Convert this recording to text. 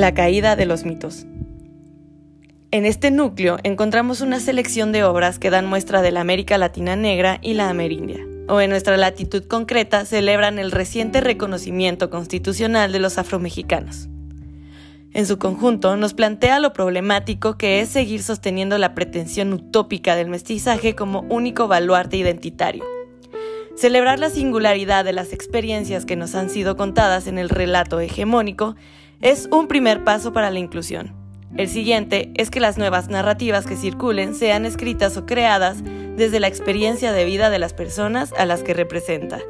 La caída de los mitos. En este núcleo encontramos una selección de obras que dan muestra de la América Latina negra y la Amerindia, o en nuestra latitud concreta celebran el reciente reconocimiento constitucional de los afromexicanos. En su conjunto nos plantea lo problemático que es seguir sosteniendo la pretensión utópica del mestizaje como único baluarte identitario Celebrar la singularidad de las experiencias que nos han sido contadas en el relato hegemónico es un primer paso para la inclusión. El siguiente es que las nuevas narrativas que circulen sean escritas o creadas desde la experiencia de vida de las personas a las que representa.